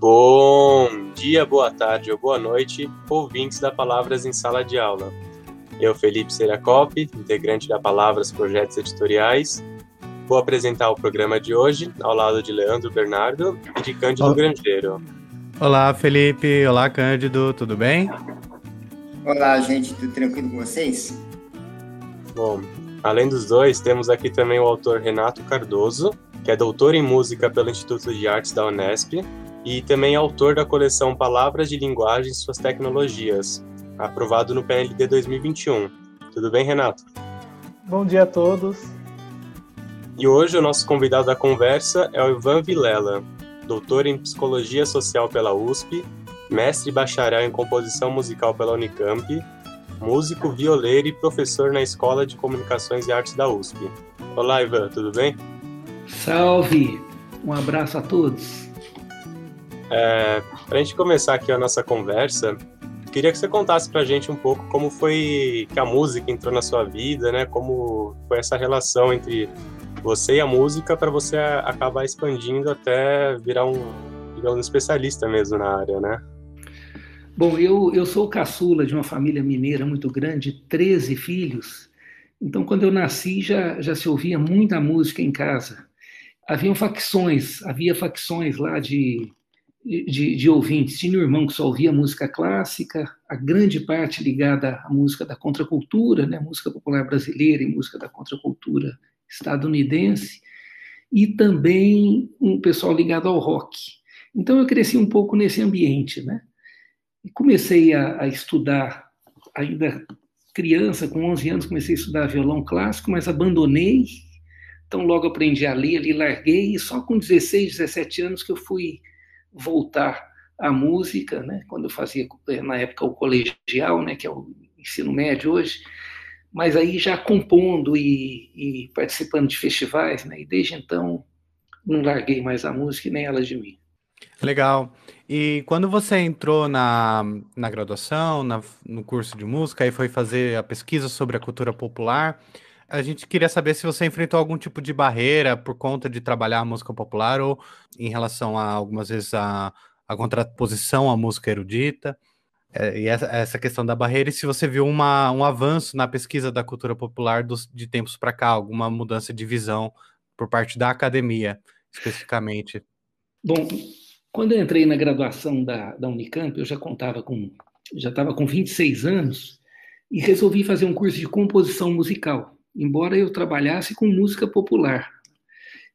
Bom dia, boa tarde ou boa noite, ouvintes da Palavras em Sala de Aula. Eu, Felipe Seracop, integrante da Palavras Projetos Editoriais, vou apresentar o programa de hoje ao lado de Leandro Bernardo e de Cândido Olá. Grangeiro. Olá, Felipe. Olá, Cândido. Tudo bem? Olá, gente. Tudo tranquilo com vocês? Bom, além dos dois, temos aqui também o autor Renato Cardoso, que é doutor em música pelo Instituto de Artes da Unesp e também autor da coleção Palavras de Linguagem e Suas Tecnologias, aprovado no PNLD 2021. Tudo bem, Renato? Bom dia a todos. E hoje o nosso convidado da conversa é o Ivan Vilela, doutor em Psicologia Social pela USP, mestre e bacharel em Composição Musical pela Unicamp, músico, violeiro e professor na Escola de Comunicações e Artes da USP. Olá, Ivan, tudo bem? Salve! Um abraço a todos. É, para a gente começar aqui a nossa conversa, queria que você contasse para a gente um pouco como foi que a música entrou na sua vida, né? Como foi essa relação entre você e a música para você acabar expandindo até virar um, digamos, um especialista mesmo na área, né? Bom, eu, eu sou caçula de uma família mineira muito grande, 13 filhos. Então, quando eu nasci, já, já se ouvia muita música em casa. Haviam facções, havia facções lá de de, de, ouvintes. Tinha um irmão que só ouvia música clássica, a grande parte ligada à música da contracultura, né, música popular brasileira e música da contracultura estadunidense, e também um pessoal ligado ao rock. Então eu cresci um pouco nesse ambiente, né? E comecei a, a estudar, ainda criança, com 11 anos, comecei a estudar violão clássico, mas abandonei. Então logo aprendi a ler, ali larguei, e só com 16, 17 anos que eu fui voltar à música, né? Quando eu fazia eh, na época o colegial, né? Que é o ensino médio hoje, mas aí já compondo e, e participando de festivais, né? E desde então não larguei mais a música e nem ela de mim. Legal. E quando você entrou na, na graduação, na, no curso de música, e foi fazer a pesquisa sobre a cultura popular, a gente queria saber se você enfrentou algum tipo de barreira por conta de trabalhar a música popular ou em relação a algumas vezes a, a contraposição à música erudita. É, e essa, essa, questão da barreira, e se você viu uma, um avanço na pesquisa da cultura popular dos, de tempos para cá, alguma mudança de visão por parte da academia, especificamente. Bom, quando eu entrei na graduação da, da Unicamp, eu já contava com, já estava com 26 anos e resolvi fazer um curso de composição musical embora eu trabalhasse com música popular.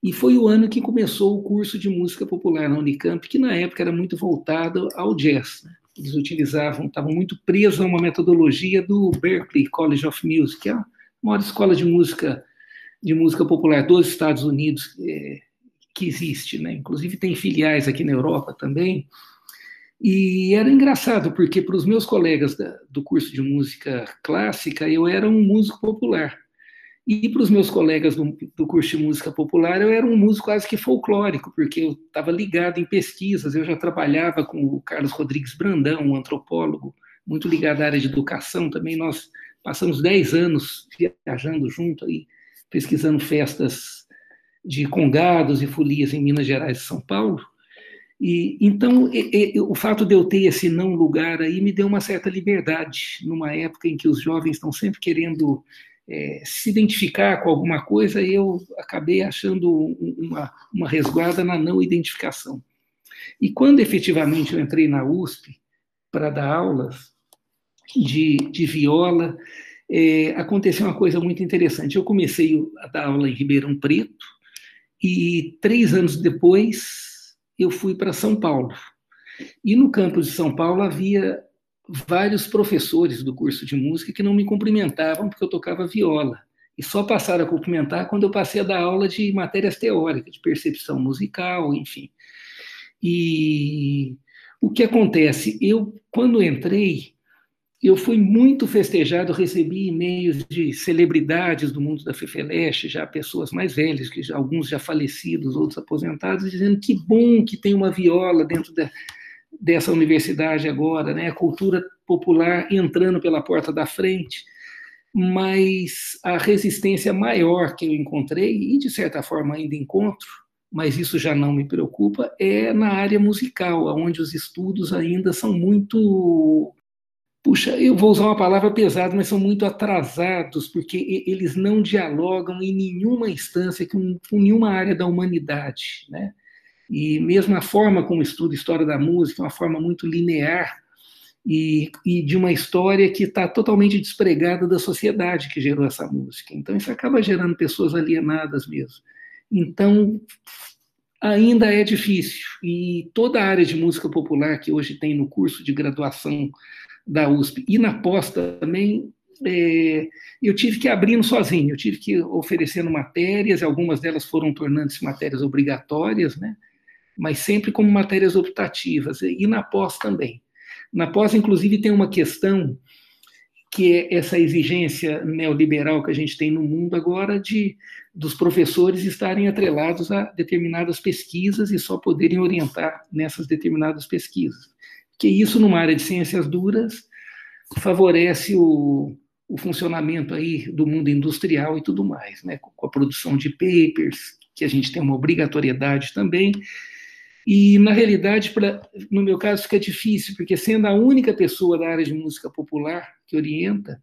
E foi o ano que começou o curso de música popular na Unicamp, que na época era muito voltado ao jazz. Né? Eles utilizavam, estavam muito presos a uma metodologia do Berklee College of Music, que é a maior escola de música de música popular dos Estados Unidos é, que existe, né? Inclusive tem filiais aqui na Europa também. E era engraçado porque para os meus colegas da, do curso de música clássica eu era um músico popular. E para os meus colegas do, do, curso de música popular, eu era um músico quase que folclórico, porque eu estava ligado em pesquisas, eu já trabalhava com o Carlos Rodrigues Brandão, um antropólogo, muito ligado à área de educação também. Nós passamos 10 anos viajando junto aí, pesquisando festas de congados e folias em Minas Gerais e São Paulo. E então e, e, o fato de eu ter esse não lugar aí me deu uma certa liberdade numa época em que os jovens estão sempre querendo é, se identificar com alguma coisa, eu acabei achando uma, uma resguarda na não identificação. E quando efetivamente eu entrei na USP para dar aulas de, de viola, é, aconteceu uma coisa muito interessante. Eu comecei a dar aula em Ribeirão Preto e três anos depois eu fui para São Paulo. E no campus de São Paulo havia vários professores do curso de música que não me cumprimentavam porque eu tocava viola. E só passaram a cumprimentar quando eu passei a dar aula de matérias teóricas, de percepção musical, enfim. E o que acontece? Eu, quando entrei, eu fui muito festejado, recebi e-mails de celebridades do mundo da Fefeleste, já pessoas mais velhas, que alguns já falecidos, outros aposentados, dizendo que bom que tem uma viola dentro da, dessa universidade agora, né? A cultura popular entrando pela porta da frente, mas a resistência maior que eu encontrei e de certa forma ainda encontro mas isso já não me preocupa, é na área musical, onde os estudos ainda são muito. Puxa, eu vou usar uma palavra pesada, mas são muito atrasados, porque eles não dialogam em nenhuma instância com, nenhuma área da humanidade. Né? E mesmo a forma como estuda história da música uma forma muito linear e, e de uma história que está totalmente despregada da sociedade que gerou essa música. Então, isso acaba gerando pessoas alienadas mesmo. Então, ainda é difícil. E toda a área de música popular que hoje tem no curso de graduação da USP e na pós também, é, eu tive que abrindo sozinho, eu tive que oferecendo matérias, algumas delas foram tornando-se matérias obrigatórias, né? Mas sempre como matérias optativas, e na pós também. Na pós, inclusive, tem uma questão que é essa exigência neoliberal que a gente tem no mundo agora de dos professores estarem atrelados a determinadas pesquisas e só poderem orientar nessas determinadas pesquisas. Que isso numa área de ciências duras favorece o, o funcionamento aí do mundo industrial e tudo mais, né? Com a produção de papers, que a gente tem uma obrigatoriedade também, e, na realidade, pra, no meu caso, fica difícil, porque sendo a única pessoa da área de música popular que orienta,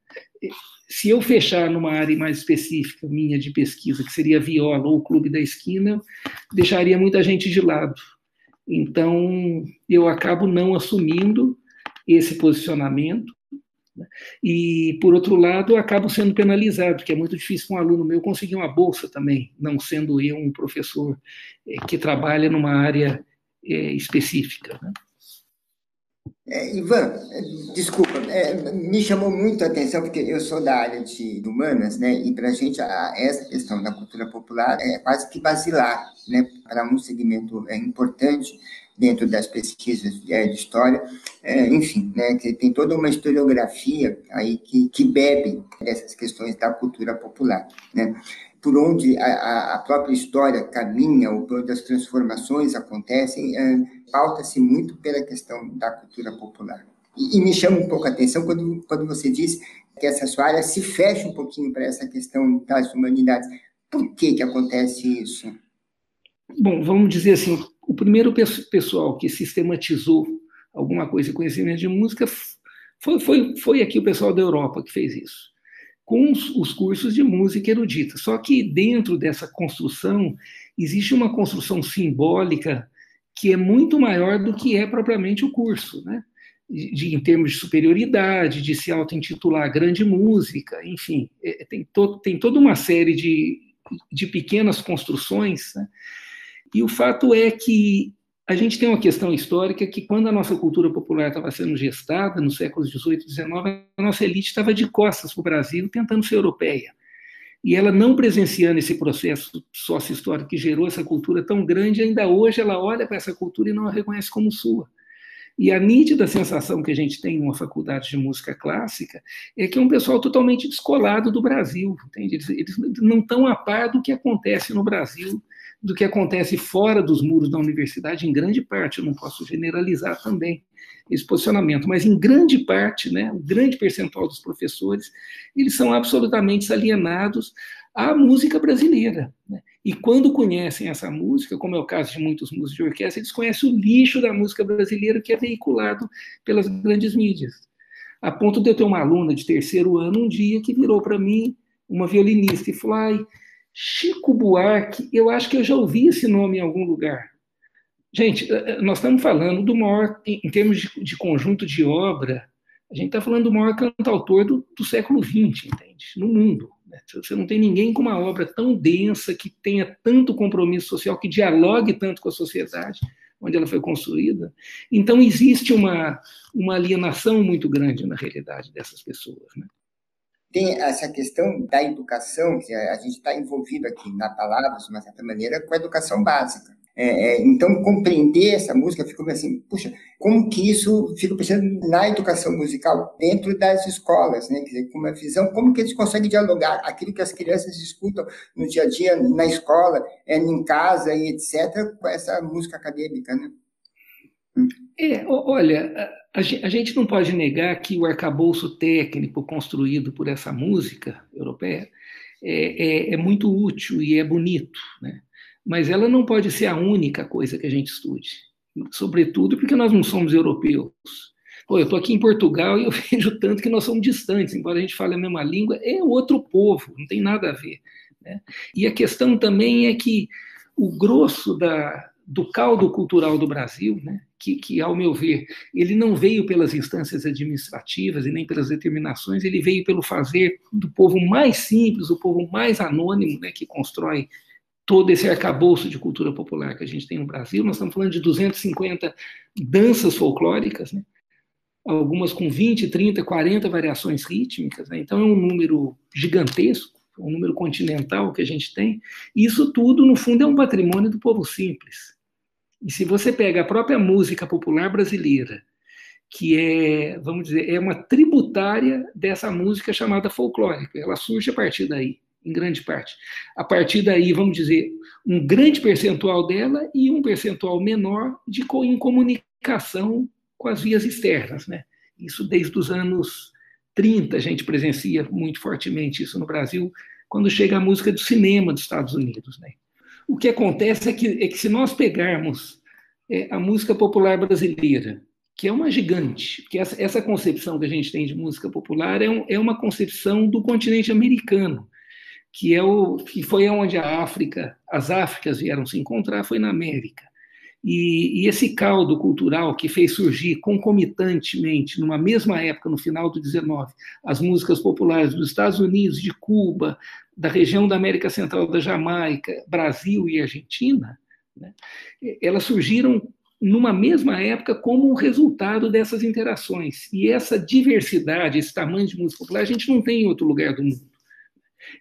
se eu fechar numa área mais específica minha de pesquisa, que seria viola ou clube da esquina, deixaria muita gente de lado. Então, eu acabo não assumindo esse posicionamento. Né? E, por outro lado, eu acabo sendo penalizado, porque é muito difícil para um aluno meu conseguir uma bolsa também, não sendo eu um professor eh, que trabalha numa área é, específica. Né? É, Ivan, desculpa, é, me chamou muito a atenção, porque eu sou da área de humanas, né, e para a gente essa questão da cultura popular é quase que basilar, né, para um segmento é, importante dentro das pesquisas de, é, de história, é, enfim, né, que tem toda uma historiografia aí que, que bebe dessas questões da cultura popular, né por onde a, a, própria história caminha, ou por onde as transformações acontecem, é, pauta-se muito pela questão da cultura popular. E, e, me chama um pouco a atenção quando, quando você diz que essa sua área se fecha um pouquinho para essa questão das humanidades. Por que, que acontece isso? Bom, vamos dizer assim, o primeiro pessoal que sistematizou alguma coisa, conhecimento de música, foi, foi, foi aqui o pessoal da Europa que fez isso com os cursos de música erudita. Só que dentro dessa construção existe uma construção simbólica que é muito maior do que é propriamente o curso, né? De, em termos de superioridade, de se auto-intitular grande música, enfim, é, tem, to, tem toda uma série de, de pequenas construções, né? e o fato é que a gente tem uma questão histórica que, quando a nossa cultura popular estava sendo gestada, nos séculos XVIII e XIX, a nossa elite estava de costas para o Brasil, tentando ser europeia. E ela não presenciando esse processo sócio-histórico que gerou essa cultura tão grande, ainda hoje ela olha para essa cultura e não a reconhece como sua. E a nítida sensação que a gente tem numa faculdade de música clássica é que é um pessoal totalmente descolado do Brasil, entende? Eles não estão a par do que acontece no Brasil do que acontece fora dos muros da universidade, em grande parte, eu não posso generalizar também esse posicionamento, mas em grande parte, né, um grande percentual dos professores, eles são absolutamente alienados à música brasileira. Né? E quando conhecem essa música, como é o caso de muitos músicos de orquestra, eles conhecem o lixo da música brasileira que é veiculado pelas grandes mídias. A ponto de eu ter uma aluna de terceiro ano um dia que virou para mim, uma violinista, e falou: Chico Buarque, eu acho que eu já ouvi esse nome em algum lugar. Gente, eh, eh, nós estamos falando do maior, em termos de, de conjunto de obra, a gente está falando do maior cantautor do, do século XX, entende? No mundo. Né? Você não tem ninguém com uma obra tão densa, que tenha tanto compromisso social, que dialogue tanto com a sociedade onde ela foi construída. Então, existe uma, uma alienação muito grande na realidade dessas pessoas. Né? Tem essa questão da educação, que a gente está envolvido aqui na palavra, de uma certa maneira, com a educação básica. É, é, então, compreender essa música, fico assim, puxa, como que isso, fico pensando na educação musical dentro das escolas, né? Quer dizer, com uma visão, como que eles conseguem dialogar aquilo que as crianças escutam no dia a dia, na escola, é, em casa e etc., com essa música acadêmica, né? É, olha, a, gente não pode negar que o arcabouço técnico construído por essa música europeia é, é, é muito útil e é bonito, né? mas ela não pode ser a única coisa que a gente estude, sobretudo porque nós não somos europeus. Pô, eu estou aqui em Portugal e eu vejo tanto que nós somos distantes, embora a gente fale a mesma língua, é outro povo, não tem nada a ver. Né? E a questão também é que o grosso da, do caldo cultural do Brasil, né, que, que, ao meu ver, ele não veio pelas instâncias administrativas e nem pelas determinações, ele veio pelo fazer do povo mais simples, o povo mais anônimo, né, que constrói todo esse arcabouço de cultura popular que a gente tem no Brasil. Nós estamos falando de 250 danças folclóricas, né? algumas com 20, 30, 40 variações rítmicas, né? então é um número gigantesco, um número continental que a gente tem. Isso tudo, no fundo, é um patrimônio do povo simples. E se você pega a própria música popular brasileira, que é, vamos dizer, é uma tributária dessa música chamada folclórica, ela surge a partir daí, em grande parte. A partir daí, vamos dizer, um grande percentual dela e um percentual menor de em comunicação com as vias externas, né? Isso desde os anos 30 a gente presencia muito fortemente isso no Brasil, quando chega a música do cinema dos Estados Unidos, né? O que acontece é que, é que se nós pegarmos é, a música popular brasileira, que é uma gigante, porque essa, essa concepção que a gente tem de música popular é, um, é uma concepção do continente americano, que é o que foi onde a África, as Áfricas vieram se encontrar, foi na América. E, e, esse caldo cultural que fez surgir concomitantemente, numa mesma época, no final do 19, as músicas populares dos Estados Unidos, de Cuba, da região da América Central, da Jamaica, Brasil e Argentina, né, elas surgiram numa mesma época como um resultado dessas interações. E essa diversidade, esse tamanho de música popular, a gente não tem em outro lugar do mundo.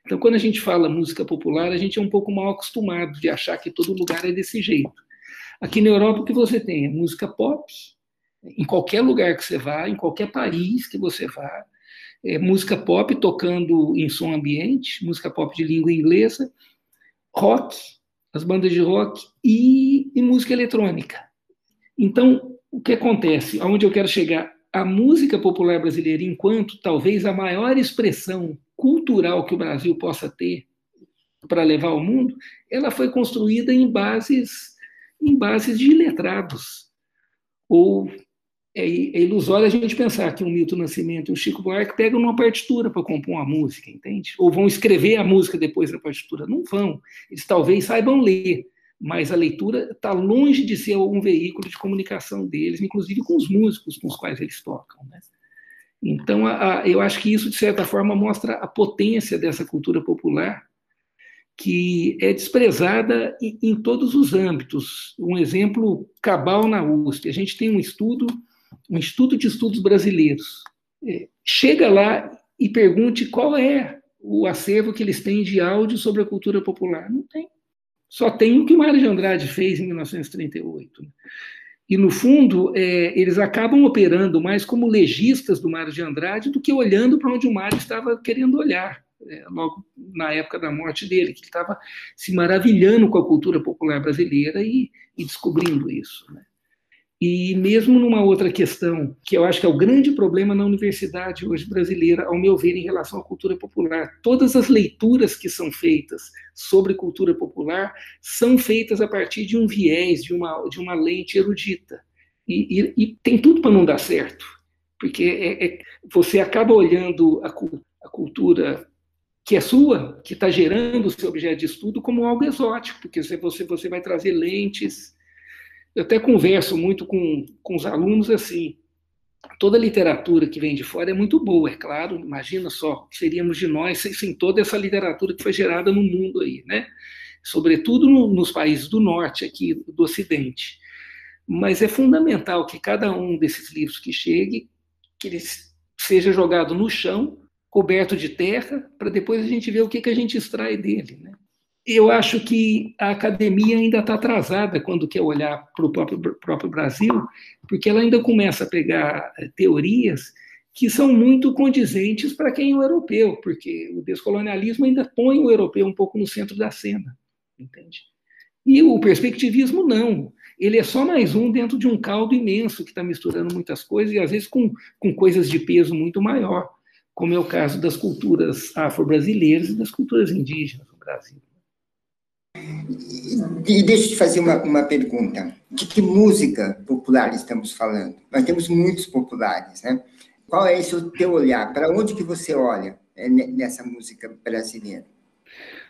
Então, quando a gente fala música popular, a gente é um pouco mal acostumado de achar que todo lugar é desse jeito. Aqui na Europa, o que você tem é música pop, em qualquer lugar que você vá, em qualquer país que você vá, é música pop tocando em som ambiente, música pop de língua inglesa, rock, as bandas de rock e, e música eletrônica. Então, o que acontece? Aonde eu quero chegar? A música popular brasileira, enquanto talvez a maior expressão cultural que o Brasil possa ter para levar ao mundo, ela foi construída em bases em bases de letrados. Ou é, é ilusório a gente pensar que um Milton Nascimento e um Chico Buarque pegam uma partitura para compor uma música, entende? Ou vão escrever a música depois da partitura. Não vão. Eles talvez saibam ler, mas a leitura está longe de ser um veículo de comunicação deles, inclusive com os músicos com os quais eles tocam. Né? Então, a, a, eu acho que isso, de certa forma, mostra a potência dessa cultura popular que é desprezada em, todos os âmbitos. Um exemplo cabal na USP. A gente tem um estudo, um Instituto de Estudos Brasileiros. É, chega lá e pergunte qual é o acervo que eles têm de áudio sobre a cultura popular. Não tem. Só tem o que o Mário de Andrade fez em 1938. E, no fundo, é, eles acabam operando mais como legistas do Mário de Andrade do que olhando para onde o Mário estava querendo olhar logo na época da morte dele, que estava se maravilhando com a cultura popular brasileira e, e descobrindo isso. Né? E mesmo numa outra questão, que eu acho que é o grande problema na universidade hoje brasileira, ao meu ver, em relação à cultura popular, todas as leituras que são feitas sobre cultura popular são feitas a partir de um viés, de uma, de uma lente erudita. E, e, e tem tudo para não dar certo, porque é, é, você acaba olhando a, a cultura que é sua, que está gerando o seu objeto de estudo como algo exótico, porque você, você vai trazer lentes. Eu até converso muito com, com os alunos assim. Toda literatura que vem de fora é muito boa, é claro. Imagina só, seríamos de nós sem, sem toda essa literatura que foi gerada no mundo aí, né? Sobretudo no, nos países do norte, aqui do Ocidente. Mas é fundamental que cada um desses livros que chegue, que ele seja jogado no chão coberto de terra, para depois a gente ver o que, que a gente extrai dele. Né? Eu acho que a academia ainda está atrasada quando quer olhar para o próprio, próprio Brasil, porque ela ainda começa a pegar eh, teorias que são muito condizentes para quem é o europeu, porque o descolonialismo ainda põe o europeu um pouco no centro da cena, entende? E o perspectivismo não. Ele é só mais um dentro de um caldo imenso que está misturando muitas coisas e às vezes com, com coisas de peso muito maior como é o caso das culturas afro-brasileiras e das culturas indígenas no Brasil. E, deixa eu te fazer uma, uma pergunta. De que música popular estamos falando? Nós temos muitos populares, né? Qual é esse o teu olhar? Para onde que você olha é, nessa música brasileira?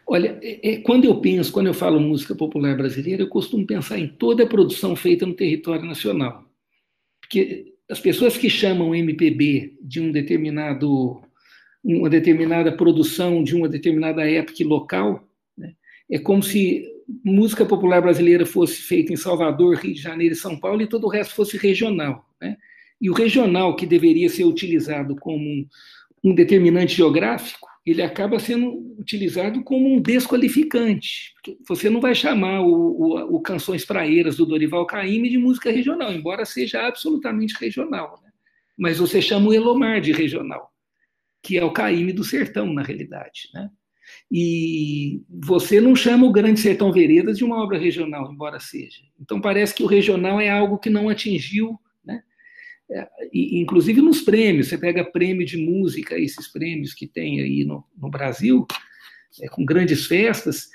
Olha, é, é, quando eu penso, quando eu falo música popular brasileira, eu costumo pensar em toda a produção feita no território nacional. Porque as pessoas que chamam MPB de um determinado uma determinada produção de uma determinada época local, né, é como se música popular brasileira fosse feita em Salvador, Rio de Janeiro e São Paulo e todo o resto fosse regional. Né? E o regional, que deveria ser utilizado como um, um determinante geográfico, ele acaba sendo utilizado como um desqualificante. Você não vai chamar o, o, o Canções Praeiras do Dorival Caymmi de música regional, embora seja absolutamente regional. Né? Mas você chama o Elomar de regional, que é o Caymmi do sertão, na realidade. Né? E você não chama o Grande Sertão Veredas de uma obra regional, embora seja. Então parece que o regional é algo que não atingiu inclusive nos prêmios, você pega prêmio de música, esses prêmios que tem aí no, no Brasil, é, com grandes festas,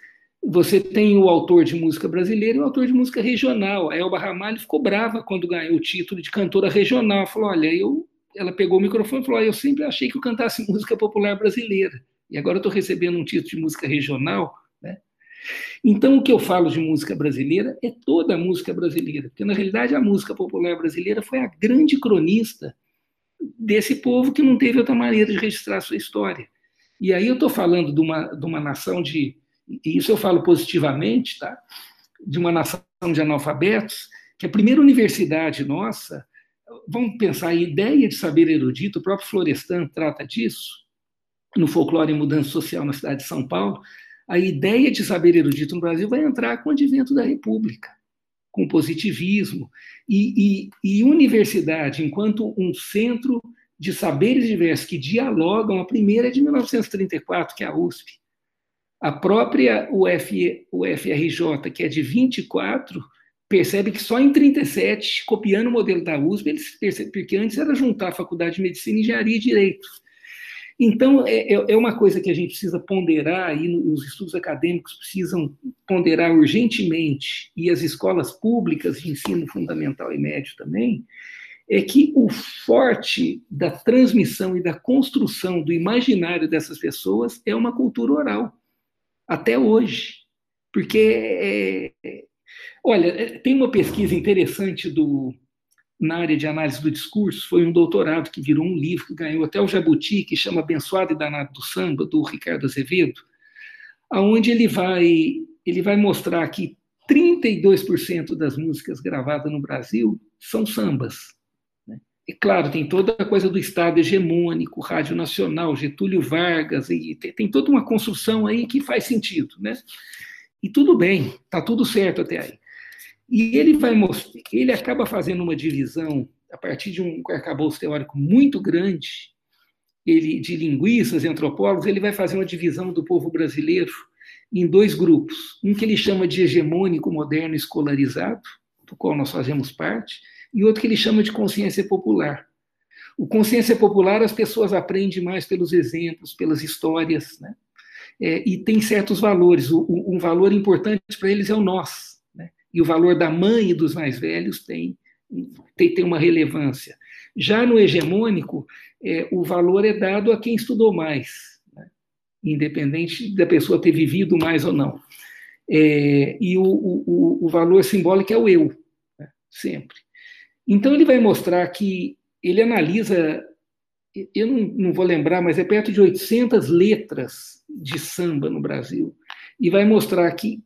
você tem o autor de música brasileira e o autor de música regional. A Elba Ramalho ficou brava quando ganhou o título de cantora regional. Falou: olha, eu. Ela pegou o microfone e falou: eu sempre achei que eu cantasse música popular brasileira. E agora eu estou recebendo um título de música regional. Então, o que eu falo de música brasileira é toda a música brasileira, porque na realidade a música popular brasileira foi a grande cronista desse povo que não teve outra maneira de registrar sua história. E aí eu estou falando de uma, de uma nação de. E isso eu falo positivamente, tá? De uma nação de analfabetos, que a primeira universidade nossa, vamos pensar a ideia de saber erudito, o próprio Florestan trata disso, no Folclore e Mudança Social na cidade de São Paulo, a ideia de saber erudito no Brasil vai entrar com o advento da República, com o positivismo. E, e, e universidade, enquanto um centro de saberes diversos que dialogam, a primeira é de 1934, que é a USP. A própria UF, UFRJ, que é de 24, percebe que só em 37, copiando o modelo da USP, eles percebem, porque antes era juntar a Faculdade de Medicina, Engenharia e Direito. Então, é, é, é uma coisa que a gente precisa ponderar, e os estudos acadêmicos precisam ponderar urgentemente, e as escolas públicas de ensino fundamental e médio também, é que o forte da transmissão e da construção do imaginário dessas pessoas é uma cultura oral, até hoje. Porque, é, é olha, é, tem uma pesquisa interessante do na área de análise do discurso, foi um doutorado que virou um livro que ganhou até o Jabuti, que chama Abençoado e Danado do Samba, do Ricardo Azevedo, aonde ele vai, ele vai mostrar que 32% das músicas gravadas no Brasil são sambas. Né? E claro, tem toda a coisa do Estado hegemônico, Rádio Nacional, Getúlio Vargas, e tem, tem toda uma construção aí que faz sentido. Né? E tudo bem, está tudo certo até aí. E ele vai mostrar, ele acaba fazendo uma divisão a partir de um arcabouço teórico muito grande, ele de linguistas, antropólogos, ele vai fazer uma divisão do povo brasileiro em dois grupos, um que ele chama de hegemônico moderno escolarizado, do qual nós fazemos parte, e outro que ele chama de consciência popular. O consciência popular as pessoas aprendem mais pelos exemplos, pelas histórias, né? É, e tem certos valores. O, um valor importante para eles é o nós e o valor da mãe e dos mais velhos tem, tem, tem uma relevância. Já no hegemônico, é, o valor é dado a quem estudou mais, né? independente da pessoa ter vivido mais ou não. É, e o, o, o, valor simbólico é o eu, né? sempre. Então, ele vai mostrar que ele analisa, eu não, não vou lembrar, mas é perto de 800 letras de samba no Brasil, e vai mostrar que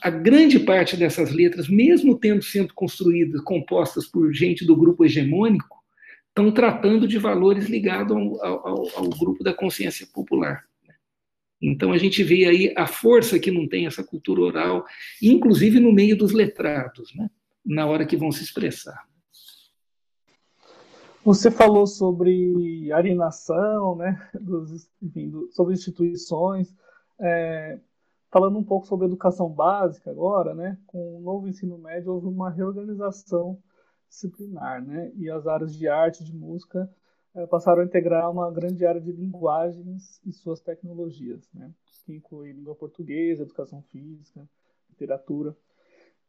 a grande parte dessas letras, mesmo tendo sido construídas, compostas por gente do grupo hegemônico, estão tratando de valores ligados ao, ao, ao, grupo da consciência popular. Então a gente vê aí a força que não tem essa cultura oral, inclusive no meio dos letrados, né? na hora que vão se expressar. Você falou sobre alienação, né, dos, enfim, do, sobre instituições. É, Falando um pouco sobre educação básica agora, né, com o novo ensino médio houve uma reorganização disciplinar, né, e as áreas de arte de música é, passaram a integrar uma grande área de linguagens e suas tecnologias, né, que inclui língua portuguesa, educação física, literatura.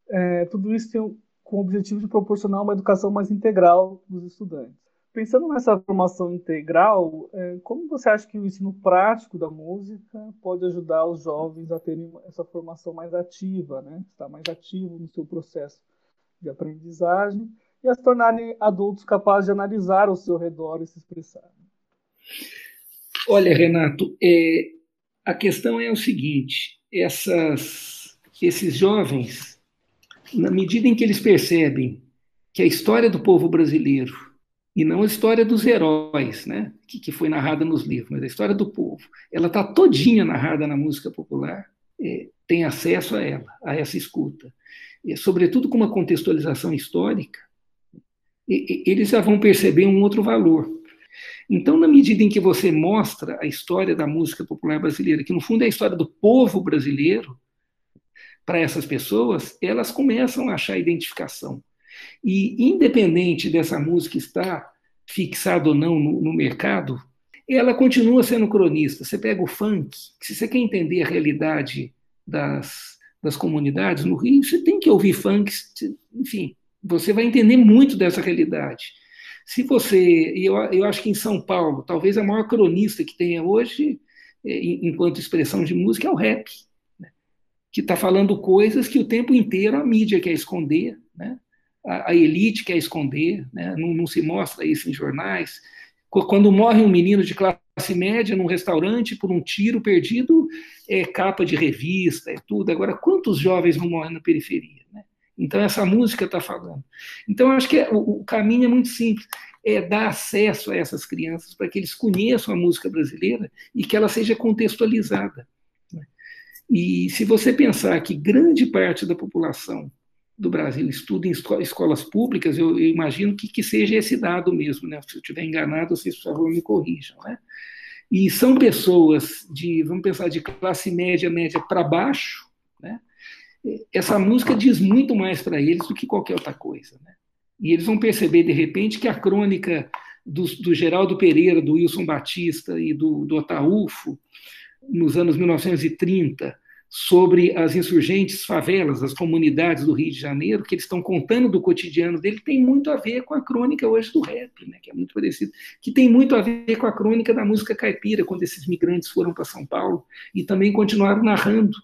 É, tudo isso tem com o objetivo de proporcionar uma educação mais integral dos estudantes. Pensando nessa formação integral, é, como você acha que o ensino prático da música pode ajudar os jovens a terem essa formação mais ativa, né? estar mais ativo no seu processo de aprendizagem e a se tornarem adultos capazes de analisar o seu redor e se expressar? Olha, Renato, é, a questão é o seguinte: essas, esses jovens, na medida em que eles percebem que a história do povo brasileiro e não a história dos heróis, né, que, que foi narrada nos livros, mas a história do povo. Ela está todinha narrada na música popular, é, tem acesso a ela, a essa escuta. E, sobretudo com uma contextualização histórica, e, e, eles já vão perceber um outro valor. Então, na medida em que você mostra a história da música popular brasileira, que no fundo é a história do povo brasileiro, para essas pessoas, elas começam a achar identificação. E independente dessa música estar fixada ou não no, no mercado, ela continua sendo cronista. Você pega o funk, se você quer entender a realidade das, das comunidades no Rio, você tem que ouvir funk, enfim, você vai entender muito dessa realidade. Se você, eu, eu acho que em São Paulo, talvez a maior cronista que tenha hoje, é, enquanto expressão de música, é o rap, né? que está falando coisas que o tempo inteiro a mídia quer esconder, né? A, a elite quer esconder, né? não, não se mostra isso em jornais. Quando morre um menino de classe média num restaurante por um tiro perdido, é capa de revista, é tudo. Agora, quantos jovens não morrem na periferia? Né? Então, essa música está falando. Então, acho que é, o, o, caminho é muito simples: é dar acesso a essas crianças para que eles conheçam a música brasileira e que ela seja contextualizada. Né? E se você pensar que grande parte da população do Brasil estuda em escolas públicas, eu, imagino que, que, seja esse dado mesmo, né? Se eu estiver enganado, vocês, por favor, me corrijam, né? E são pessoas de, vamos pensar, de classe média, média para baixo, né? Essa música diz muito mais para eles do que qualquer outra coisa, né? E eles vão perceber, de repente, que a crônica do, do Geraldo Pereira, do Wilson Batista e do, do Ataúfo, nos anos 1930, sobre as insurgentes favelas, as comunidades do Rio de Janeiro, que eles estão contando do cotidiano dele, tem muito a ver com a crônica hoje do rap, né, que é muito parecido, que tem muito a ver com a crônica da música caipira, quando esses migrantes foram para São Paulo e também continuaram narrando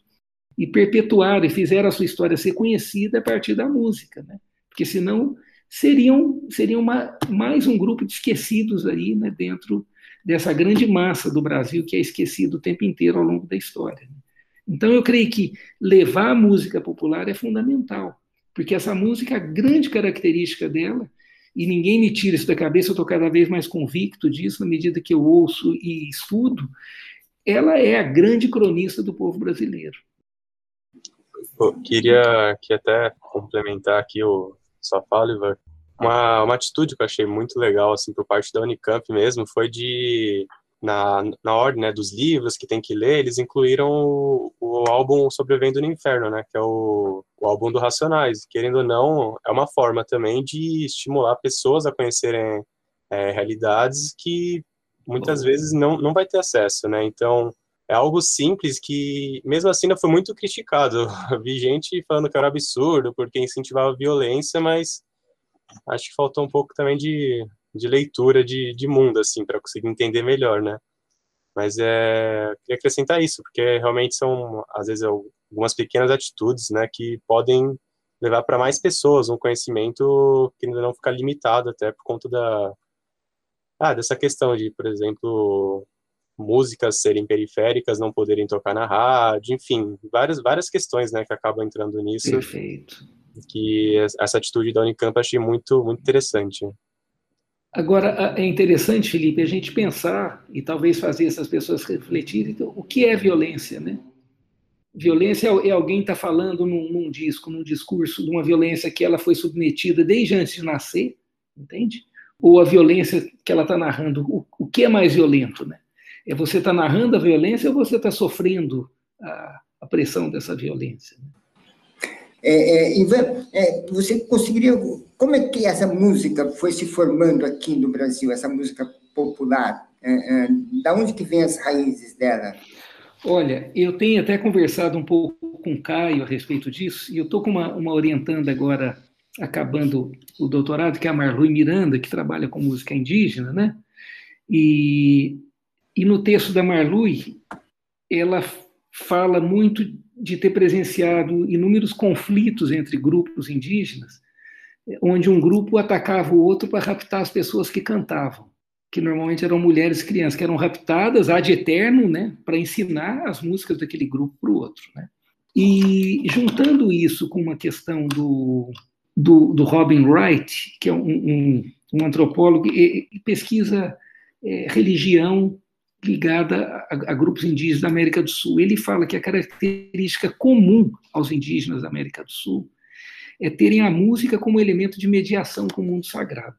e perpetuaram e fizeram a sua história ser conhecida a partir da música, né? Porque senão seriam seriam uma, mais um grupo de esquecidos aí, né, dentro dessa grande massa do Brasil que é esquecido o tempo inteiro ao longo da história. Né? Então eu creio que levar a música popular é fundamental, porque essa música, a grande característica dela, e ninguém me tira isso da cabeça, eu estou cada vez mais convicto disso na medida que eu ouço e estudo, ela é a grande cronista do povo brasileiro. Eu queria que até complementar aqui o sua fala, Ivan. Uma, uma atitude que eu achei muito legal, assim, por parte da Unicamp mesmo, foi de na, na ordem né, dos livros que tem que ler, eles incluíram o, o álbum Sobrevivendo no Inferno, né, que é o, o álbum do Racionais. Querendo ou não, é uma forma também de estimular pessoas a conhecerem é, realidades que muitas vezes não, não vai ter acesso, né? Então, é algo simples que, mesmo assim, não foi muito criticado. vi gente falando que era absurdo porque incentivava a violência, mas acho que faltou um pouco também de de leitura de, de mundo, assim, para conseguir entender melhor, né? Mas é, queria acrescentar isso, porque realmente são, às vezes, algumas pequenas atitudes, né, que podem levar para mais pessoas um conhecimento que ainda não fica limitado, até por conta da, ah, dessa questão de, por exemplo, músicas serem periféricas, não poderem tocar na rádio, enfim, várias, várias questões, né, que acabam entrando nisso. Perfeito. Que essa atitude da Unicamp eu achei muito, muito interessante. Agora, é interessante, Felipe, a gente pensar e talvez fazer essas pessoas refletirem então, o que é violência, né? Violência é, é alguém estar tá falando num, num, disco, num discurso de uma violência que ela foi submetida desde antes de nascer, entende? Ou a violência que ela está narrando. O, o, que é mais violento, né? É você estar tá narrando a violência ou você está sofrendo a, a, pressão dessa violência? Né? É, é, Ivan, é, você conseguiria. Como é que essa música foi se formando aqui no Brasil, essa música popular? É, é, da onde que vem as raízes dela? Olha, eu tenho até conversado um pouco com o Caio a respeito disso, e eu estou com uma, uma orientanda agora, acabando o doutorado, que é a Marlui Miranda, que trabalha com música indígena, né? E, e no texto da Marlui, ela fala muito de ter presenciado inúmeros conflitos entre grupos indígenas, onde um grupo atacava o outro para raptar as pessoas que cantavam, que normalmente eram mulheres e crianças, que eram raptadas ad eterno, né, para ensinar as músicas daquele grupo para o outro. Né? E juntando isso com uma questão do, do, do Robin Wright, que é um, um, um antropólogo que pesquisa é, religião ligada a, a, grupos indígenas da América do Sul. Ele fala que a característica comum aos indígenas da América do Sul é terem a música como elemento de mediação com o mundo sagrado.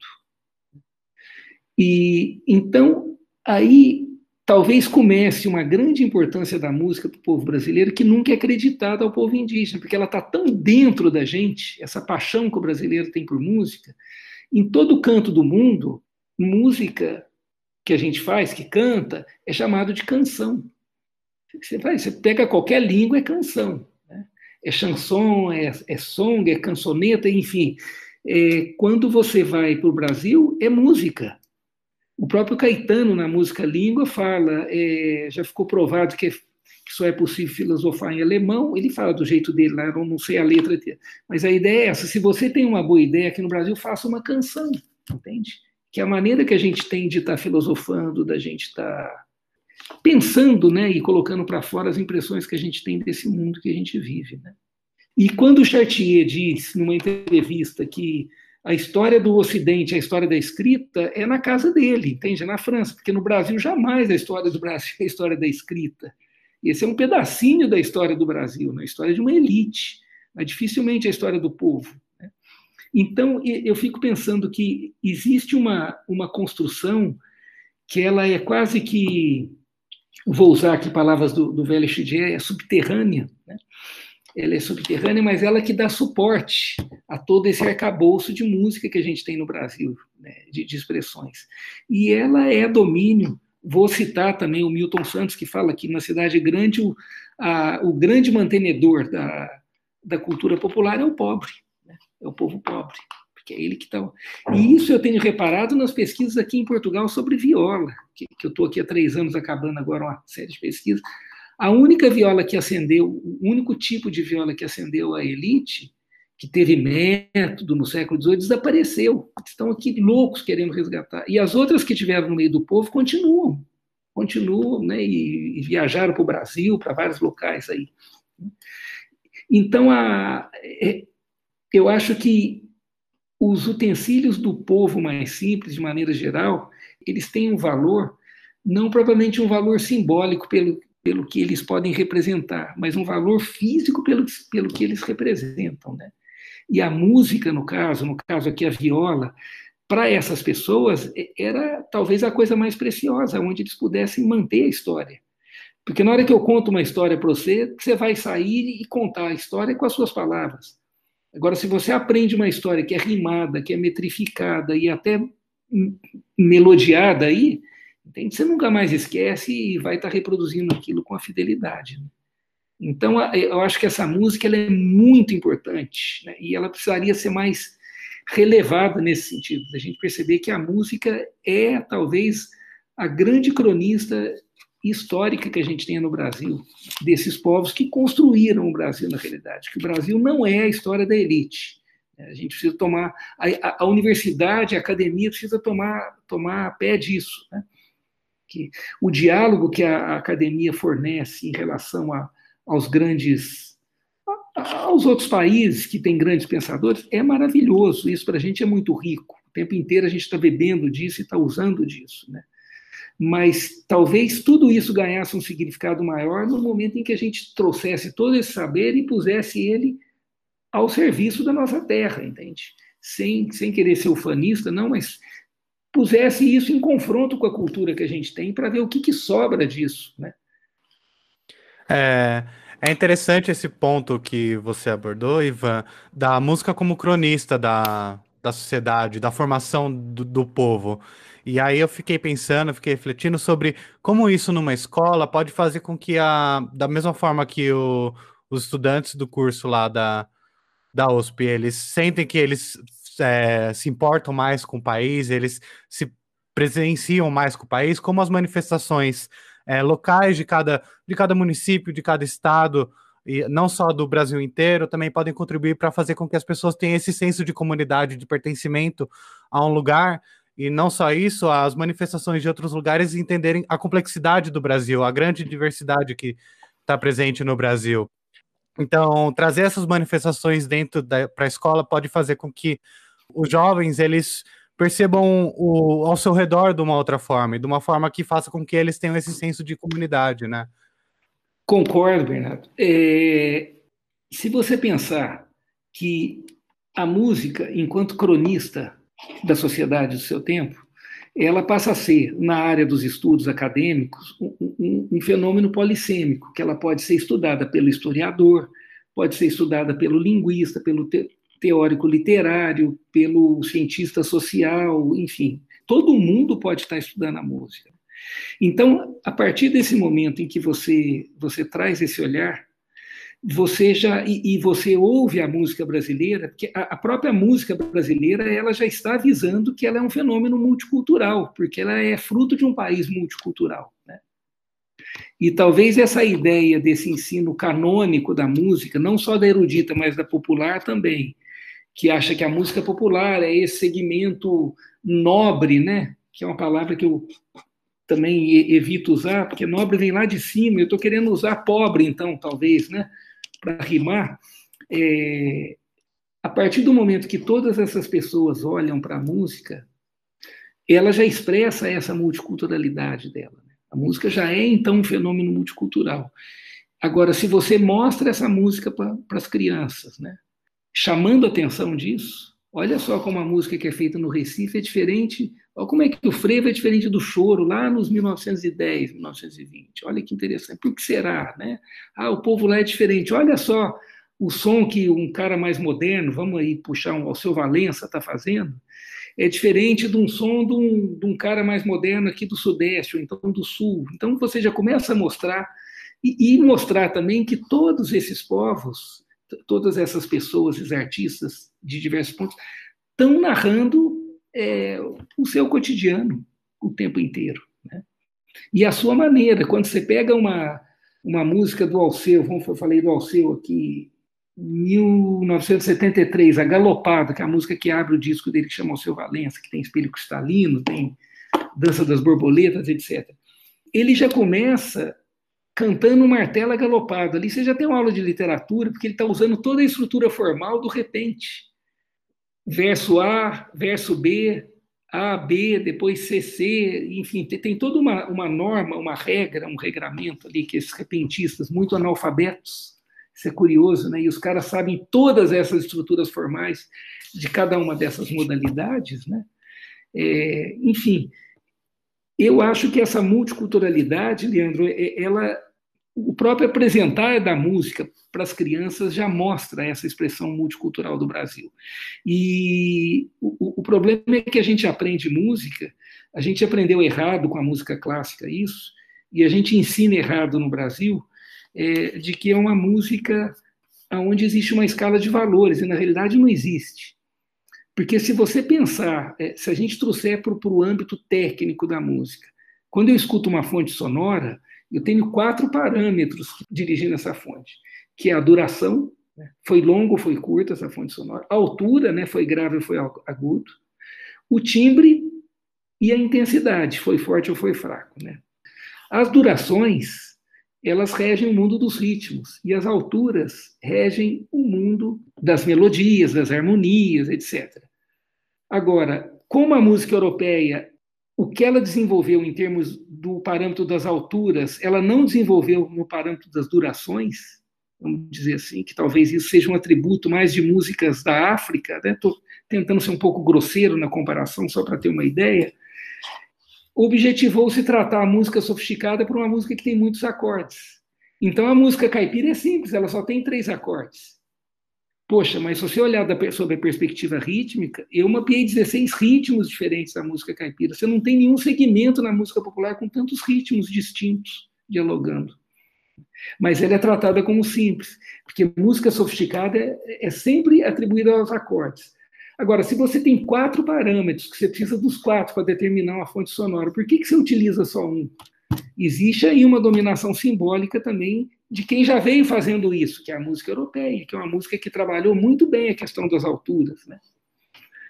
E então aí talvez comece uma grande importância da música para o povo brasileiro que nunca é acreditada ao povo indígena, porque ela está tão dentro da gente, essa paixão que o brasileiro tem por música. Em todo canto do mundo, música que a gente faz, que canta, é chamado de canção. Você, vai, você pega qualquer língua, é canção. É chanson, é, é song, é cançoneta, enfim. É, quando você vai para o Brasil, é música. O próprio Caetano, na música Língua, fala, é, já ficou provado que, é, que, só é possível filosofar em alemão, ele fala do jeito dele lá, eu não sei a letra, mas a ideia é essa, se você tem uma boa ideia aqui no Brasil, faça uma canção, entende? que a maneira que a gente tem de estar tá filosofando, da gente estar tá pensando, né, e colocando para fora as impressões que a gente tem desse mundo que a gente vive, né? E quando Chartier diz numa entrevista que a história do Ocidente, a história da escrita, é na casa dele, entende? É na França, porque no Brasil jamais a história do Brasil é a história da escrita. Esse é um pedacinho da história do Brasil, né? história de uma elite, mas dificilmente a história do povo. Então, eu fico pensando que existe uma, uma construção que ela é quase que, vou usar aqui palavras do, do velho Chidier, é subterrânea. Né? Ela é subterrânea, mas ela que dá suporte a todo esse arcabouço de música que a gente tem no Brasil, né? de, de expressões. E ela é domínio Vou citar também o Milton Santos, que fala que na cidade grande o, a, o grande mantenedor da, da cultura popular é o pobre é o povo pobre, porque é ele que está. E isso eu tenho reparado nas pesquisas aqui em Portugal sobre viola, que, que eu estou aqui há três anos acabando agora uma série de pesquisas. A única viola que acendeu, o único tipo de viola que acendeu a elite, que teve método no século XVIII, desapareceu. Estão aqui loucos querendo resgatar. E as outras que tiveram no meio do povo continuam, continuam, né, e, e viajaram para o Brasil, para vários locais aí. Então, a, é, eu acho que os utensílios do povo mais simples, de maneira geral, eles têm um valor, não propriamente um valor simbólico pelo, pelo que eles podem representar, mas um valor físico pelo, pelo que eles representam. Né? E a música, no caso, no caso aqui a viola, para essas pessoas era talvez a coisa mais preciosa, onde eles pudessem manter a história. Porque na hora que eu conto uma história para você, você vai sair e contar a história com as suas palavras. Agora, se você aprende uma história que é rimada, que é metrificada e até melodiada aí, entende? você nunca mais esquece e vai estar reproduzindo aquilo com a fidelidade. Né? Então, eu acho que essa música ela é muito importante né? e ela precisaria ser mais relevada nesse sentido, da gente perceber que a música é talvez a grande cronista histórica que a gente tem no Brasil, desses povos que construíram o Brasil na realidade, que o Brasil não é a história da elite. A gente precisa tomar, a, a universidade, a academia precisa tomar, tomar pé disso. Né? Que o diálogo que a, a academia fornece em relação a, aos grandes, aos outros países que têm grandes pensadores, é maravilhoso. Isso para a gente é muito rico. O tempo inteiro a gente está bebendo disso e está usando disso. Né? Mas talvez tudo isso ganhasse um significado maior no momento em que a gente trouxesse todo esse saber e pusesse ele ao serviço da nossa terra, entende? Sem, sem querer ser ufanista, não, mas pusesse isso em confronto com a cultura que a gente tem para ver o que, que sobra disso, né? É, é interessante esse ponto que você abordou, Ivan, da música como cronista da, da sociedade, da formação do, do povo. E aí eu fiquei pensando, fiquei refletindo sobre como isso numa escola pode fazer com que a, da mesma forma que o, os estudantes do curso lá da, da USP, eles sentem que eles é, se importam mais com o país, eles se presenciam mais com o país, como as manifestações é, locais de cada, de cada município, de cada estado, e não só do Brasil inteiro, também podem contribuir para fazer com que as pessoas tenham esse senso de comunidade, de pertencimento a um lugar, e não só isso, as manifestações de outros lugares entenderem a complexidade do Brasil, a grande diversidade que está presente no Brasil. Então, trazer essas manifestações dentro para a escola pode fazer com que os jovens eles percebam o, ao seu redor de uma outra forma, de uma forma que faça com que eles tenham esse senso de comunidade, né? Concordo, Bernardo. É, se você pensar que a música, enquanto cronista da sociedade do seu tempo, ela passa a ser, na área dos estudos acadêmicos, um, um, um, fenômeno polissêmico, que ela pode ser estudada pelo historiador, pode ser estudada pelo linguista, pelo te teórico literário, pelo cientista social, enfim. Todo mundo pode estar estudando a música. Então, a partir desse momento em que você, você traz esse olhar, você já e, e, você ouve a música brasileira, porque a, a, própria música brasileira ela já está avisando que ela é um fenômeno multicultural, porque ela é fruto de um país multicultural. Né? E talvez essa ideia desse ensino canônico da música, não só da erudita, mas da popular também, que acha que a música popular é esse segmento nobre, né? que é uma palavra que eu também evito usar, porque nobre vem lá de cima, eu estou querendo usar pobre, então, talvez, né? Para rimar, é, a partir do momento que todas essas pessoas olham para a música, ela já expressa essa multiculturalidade dela. Né? A música já é, então, um fenômeno multicultural. Agora, se você mostra essa música para as crianças, né? chamando a atenção disso, olha só como a música que é feita no Recife é diferente, olha como é que o frevo é diferente do choro lá nos 1910, 1920. Olha que interessante. Por que será, né? Ah, o povo lá é diferente. Olha só o som que um cara mais moderno, vamos aí puxar um, o seu Valença está fazendo, é diferente de um som de um, de um, cara mais moderno aqui do Sudeste, ou então do Sul. Então você já começa a mostrar, e mostrar também que todos esses povos todas essas pessoas, esses artistas de diversos pontos, estão narrando é, o seu cotidiano o tempo inteiro. Né? E a sua maneira, quando você pega uma, uma música do Alceu, vamos, eu falei do Alceu aqui, 1973, A Galopado, que é a música que abre o disco dele, que chama Alceu Valença, que tem Espelho Cristalino, tem Dança das Borboletas, etc. Ele já começa cantando um martelo galopado. Ali você já tem uma aula de literatura, porque ele está usando toda a estrutura formal do repente. Verso A, verso B, A, B, depois CC, enfim, tem toda uma, uma norma, uma regra, um regramento ali que esses repentistas, muito analfabetos, isso é curioso, né? E os caras sabem todas essas estruturas formais de cada uma dessas modalidades, né? É, enfim, eu acho que essa multiculturalidade, Leandro, é, ela o próprio apresentar da música para as crianças já mostra essa expressão multicultural do Brasil. E o, o, problema é que a gente aprende música, a gente aprendeu errado com a música clássica isso, e a gente ensina errado no Brasil, é, de que é uma música onde existe uma escala de valores, e na realidade não existe. Porque se você pensar, é, se a gente trouxer para o âmbito técnico da música, quando eu escuto uma fonte sonora, eu tenho quatro parâmetros dirigindo essa fonte, que é a duração, né? foi longo ou foi curta essa fonte sonora, a altura, né? foi grave ou foi agudo, o timbre e a intensidade, foi forte ou foi fraco. Né? As durações, elas regem o mundo dos ritmos, e as alturas regem o mundo das melodias, das harmonias, etc. Agora, como a música europeia o que ela desenvolveu em termos do parâmetro das alturas, ela não desenvolveu no parâmetro das durações, vamos dizer assim, que talvez isso seja um atributo mais de músicas da África, estou né? tentando ser um pouco grosseiro na comparação, só para ter uma ideia, objetivou-se tratar a música sofisticada por uma música que tem muitos acordes. Então a música caipira é simples, ela só tem três acordes. Poxa, mas se você olhar da, a perspectiva rítmica, eu mapeei 16 ritmos diferentes da música caipira. Você não tem nenhum segmento na música popular com tantos ritmos distintos dialogando. Mas ela é tratada como simples, porque música sofisticada é, é sempre atribuída aos acordes. Agora, se você tem quatro parâmetros, que você precisa dos quatro para determinar uma fonte sonora, por que, que você utiliza só um? Existe aí uma dominação simbólica também de quem já veio fazendo isso, que é a música europeia, que é uma música que trabalhou muito bem a questão das alturas, né?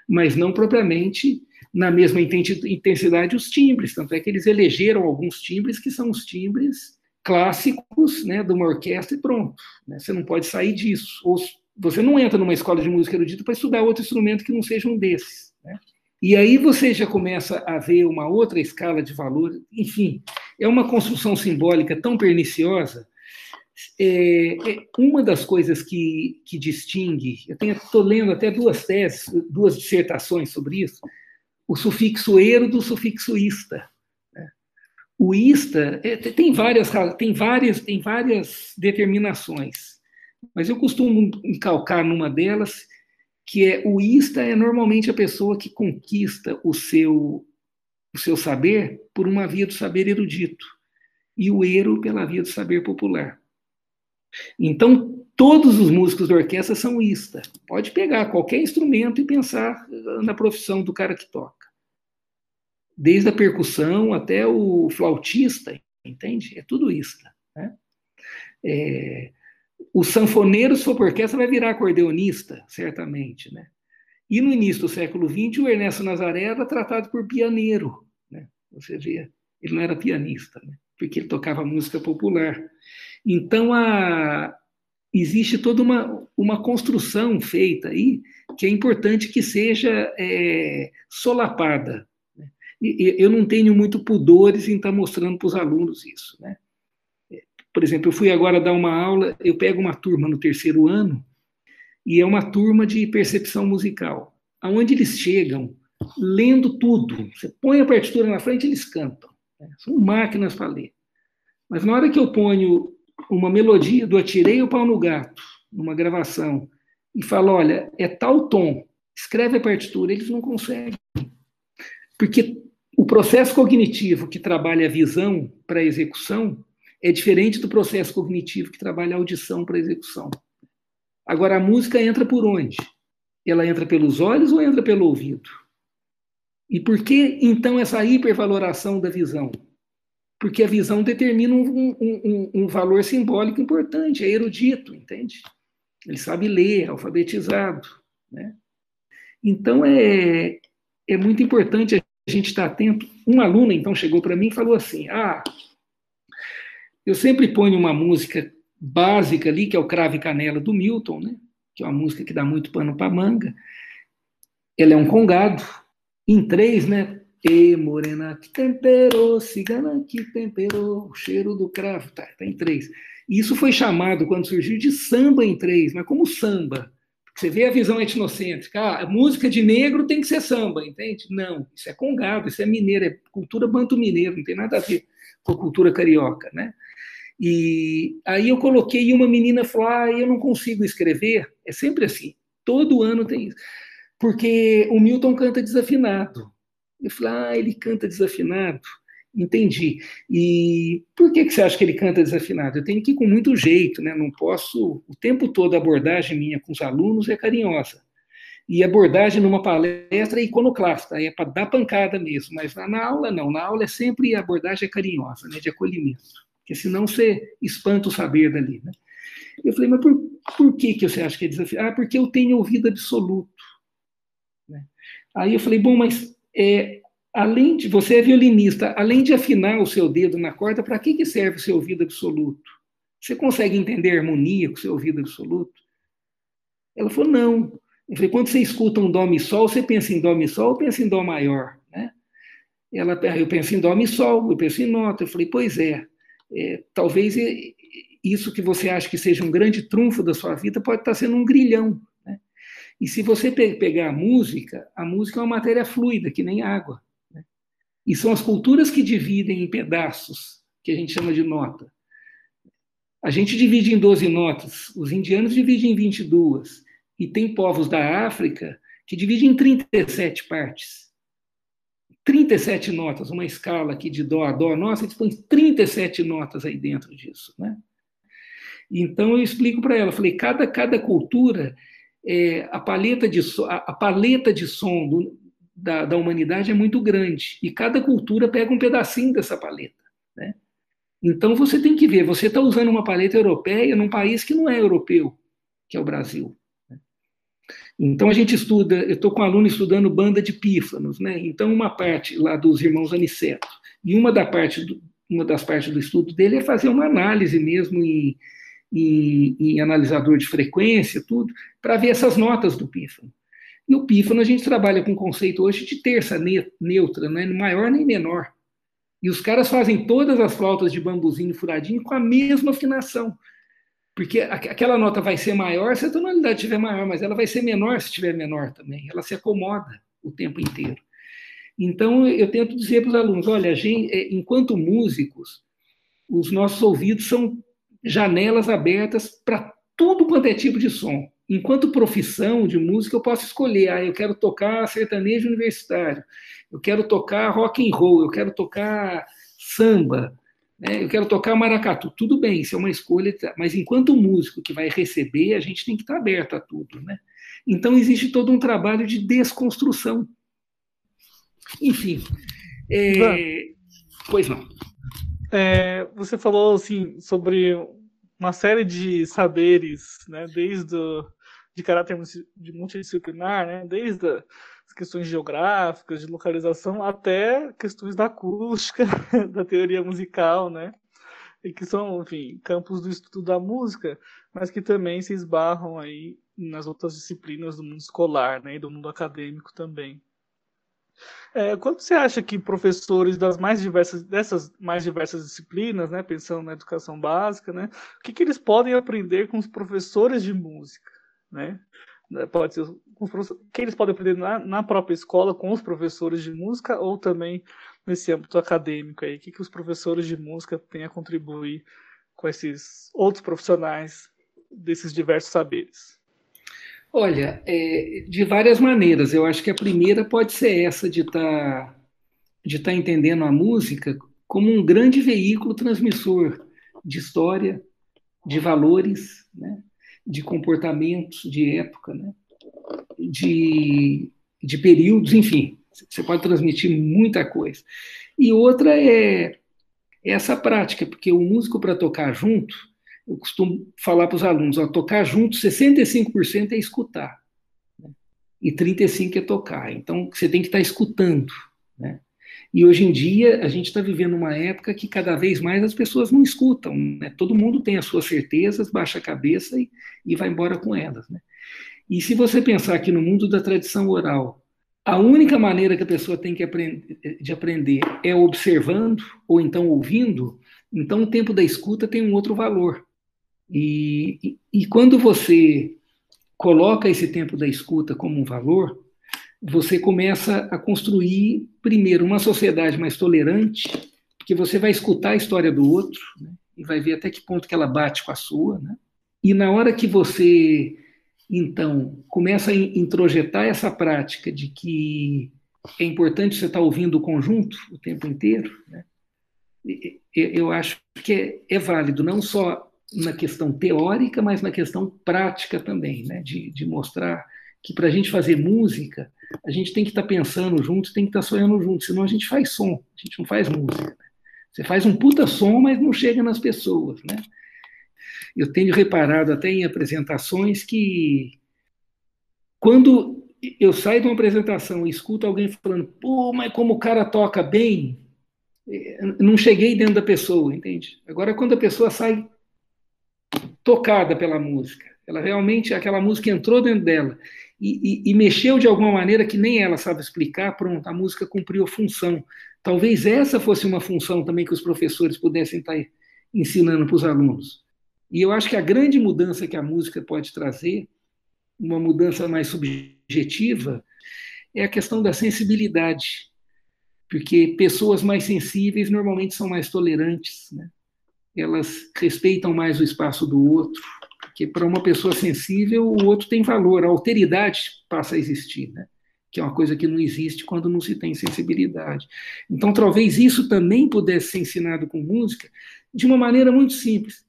mas não propriamente na mesma intensidade os timbres. Tanto é que eles elegeram alguns timbres que são os timbres clássicos né, de uma orquestra e pronto. Né? Você não pode sair disso. Ou você não entra numa escola de música erudita para estudar outro instrumento que não seja um desses. Né? E aí você já começa a ver uma outra escala de valor. Enfim, é uma construção simbólica tão perniciosa é, é, uma das coisas que, que distingue, eu estou lendo até duas teses, duas dissertações sobre isso, o sufixo ero do sufixo ista. Né? O ista é, tem, várias, tem, várias, tem várias determinações, mas eu costumo encalcar numa delas, que é o ista é normalmente a pessoa que conquista o seu, o seu saber por uma via do saber erudito, e o ero pela via do saber popular. Então, todos os músicos da orquestra são ista. Pode pegar qualquer instrumento e pensar na profissão do cara que toca. Desde a percussão até o flautista, entende? É tudo ista. Né? É, o sanfoneiro, se for por orquestra, vai virar acordeonista, certamente. Né? E no início do século XX, o Ernesto Nazaré era tratado por pianeiro. Né? Você vê, ele não era pianista, né? porque ele tocava música popular. Então, a, existe toda uma, uma construção feita aí que é importante que seja é, solapada. Né? E, eu não tenho muito pudores em estar mostrando para os alunos isso. Né? Por exemplo, eu fui agora dar uma aula, eu pego uma turma no terceiro ano, e é uma turma de percepção musical, aonde eles chegam lendo tudo. Você põe a partitura na frente, eles cantam. Né? São máquinas para ler. Mas na hora que eu ponho uma melodia do Atirei o Pau no Gato, numa gravação, e fala: olha, é tal tom, escreve a partitura, eles não conseguem. Porque o processo cognitivo que trabalha a visão para a execução é diferente do processo cognitivo que trabalha a audição para a execução. Agora, a música entra por onde? Ela entra pelos olhos ou entra pelo ouvido? E por que, então, essa hipervaloração da visão? Porque a visão determina um, um, um, valor simbólico importante, é erudito, entende? Ele sabe ler, é alfabetizado, né? Então é, é muito importante a gente estar atento. Um aluno então chegou para mim e falou assim: Ah, eu sempre ponho uma música básica ali, que é o Crave Canela do Milton, né? Que é uma música que dá muito pano para manga. Ela é um congado em três, né? E morena que temperou, cigana que temperou, o cheiro do cravo, tá, tá em três. Isso foi chamado, quando surgiu, de samba em três, mas como samba? Você vê a visão etnocêntrica, ah, música de negro tem que ser samba, entende? Não, isso é congado, isso é mineiro, é cultura banto-mineiro, não tem nada a ver com a cultura carioca, né? E aí eu coloquei e uma menina falou, ah, eu não consigo escrever, é sempre assim, todo ano tem isso, porque o Milton canta desafinado, eu falei, ah, ele canta desafinado. Entendi. E por que, que você acha que ele canta desafinado? Eu tenho que ir com muito jeito, né? Não posso. O tempo todo a abordagem minha com os alunos é carinhosa. E abordagem numa palestra é iconoclasta, é para dar pancada mesmo. Mas na aula, não. Na aula é sempre a abordagem é carinhosa, né? de acolhimento. Porque senão você espanta o saber dali. Né? Eu falei, mas por, por que, que você acha que é desafinado? Ah, porque eu tenho ouvido absoluto. Né? Aí eu falei, bom, mas é, além de você é violinista, além de afinar o seu dedo na corda, para que, que serve o seu ouvido absoluto? Você consegue entender harmonia com o seu ouvido absoluto? Ela falou, não. Eu falei, quando você escuta um dó mi sol, você pensa em dó mi sol ou pensa em dó maior? Né? Ela, ah, eu penso em dó mi sol, eu penso em nota. Eu falei, pois é, é talvez isso que você acha que seja um grande trunfo da sua vida pode estar sendo um grilhão. E se você pegar a música, a música é uma matéria fluida, que nem água. Né? E são as culturas que dividem em pedaços, que a gente chama de nota. A gente divide em 12 notas, os indianos dividem em 22. E tem povos da África que dividem em 37 partes. 37 notas, uma escala aqui de dó a dó, nossa, eles põem 37 notas aí dentro disso, né? Então eu explico para ela, falei, cada, cada cultura, é, a, paleta de, a, a paleta de som do, da, da humanidade é muito grande, e cada cultura pega um pedacinho dessa paleta, né? Então você tem que ver, você está usando uma paleta europeia num país que não é europeu, que é o Brasil. Né? Então a gente estuda, eu estou com um aluno estudando banda de pífanos, né? Então uma parte lá dos irmãos Aniceto e uma da parte do, uma das partes do estudo dele é fazer uma análise mesmo em, em, em analisador de frequência, tudo, para ver essas notas do pífano. E o pífano a gente trabalha com o conceito hoje de terça neutra, não é maior nem menor. E os caras fazem todas as flautas de bambuzinho furadinho com a mesma afinação. Porque aquela nota vai ser maior se a tonalidade estiver maior, mas ela vai ser menor se estiver menor também. Ela se acomoda o tempo inteiro. Então, eu tento dizer para os alunos: olha, gente, é, enquanto músicos, os nossos ouvidos são janelas abertas para tudo quanto é tipo de som. Enquanto profissão de música, eu posso escolher: ah, eu quero tocar sertanejo universitário, eu quero tocar rock and roll, eu quero tocar samba, né? eu quero tocar maracatu. Tudo bem, isso é uma escolha, mas enquanto músico que vai receber, a gente tem que estar aberto a tudo. Né? Então, existe todo um trabalho de desconstrução. Enfim. É... Pois não. É, você falou assim sobre uma série de saberes, né, desde o, de caráter de multidisciplinar, né, desde as questões geográficas, de localização, até questões da acústica, da teoria musical, né? E que são, enfim, campos do estudo da música, mas que também se esbarram aí nas outras disciplinas do mundo escolar, né? E do mundo acadêmico também. É, quanto você acha que professores das mais diversas, dessas mais diversas disciplinas, né, pensando na educação básica, né, o que, que eles podem aprender com os professores de música, né? Né, pode ser que eles podem aprender na, na, própria escola com os professores de música ou também nesse âmbito acadêmico aí, o que, que os professores de música têm a contribuir com esses outros profissionais desses diversos saberes? Olha, é, de várias maneiras. Eu acho que a primeira pode ser essa de estar tá, de tá entendendo a música como um grande veículo transmissor de história, de valores, né? de comportamentos de época, né? de, de períodos, enfim, você pode transmitir muita coisa. E outra é essa prática, porque o músico para tocar junto, eu costumo falar para os alunos, ó, tocar junto, 65% é escutar, né? e 35% é tocar. Então, você tem que estar tá escutando, né? E hoje em dia a gente está vivendo uma época que cada vez mais as pessoas não escutam. Né? Todo mundo tem as suas certezas, baixa a cabeça e, e vai embora com elas. Né? E se você pensar que no mundo da tradição oral, a única maneira que a pessoa tem que de aprender é observando ou então ouvindo, então o tempo da escuta tem um outro valor. E, e, quando você coloca esse tempo da escuta como um valor, você começa a construir, primeiro, uma sociedade mais tolerante, porque você vai escutar a história do outro né, e vai ver até que ponto que ela bate com a sua. Né? E na hora que você, então, começa a introjetar essa prática de que é importante você estar ouvindo o conjunto o tempo inteiro, né? eu acho que é, é válido, não só na questão teórica, mas na questão prática também, né? de, de mostrar que para a gente fazer música, a gente tem que estar tá pensando junto, tem que estar tá sonhando junto, senão a gente faz som, a gente não faz música. Né? Você faz um puta som, mas não chega nas pessoas, né? Eu tenho reparado até em apresentações que quando eu saio de uma apresentação e escuto alguém falando, pô, mas como o cara toca bem, não cheguei dentro da pessoa, entende? Agora, quando a pessoa sai tocada pela música, ela realmente, aquela música entrou dentro dela e, e, e, mexeu de alguma maneira que nem ela sabe explicar, pronto, a música cumpriu função. Talvez essa fosse uma função também que os professores pudessem estar ensinando para os alunos. E eu acho que a grande mudança que a música pode trazer, uma mudança mais subjetiva, é a questão da sensibilidade. Porque pessoas mais sensíveis normalmente são mais tolerantes, né? Elas respeitam mais o espaço do outro, Porque para uma pessoa sensível, o outro tem valor, a alteridade passa a existir, né? que é uma coisa que não existe quando não se tem sensibilidade. Então, talvez isso também pudesse ser ensinado com música de uma maneira muito simples.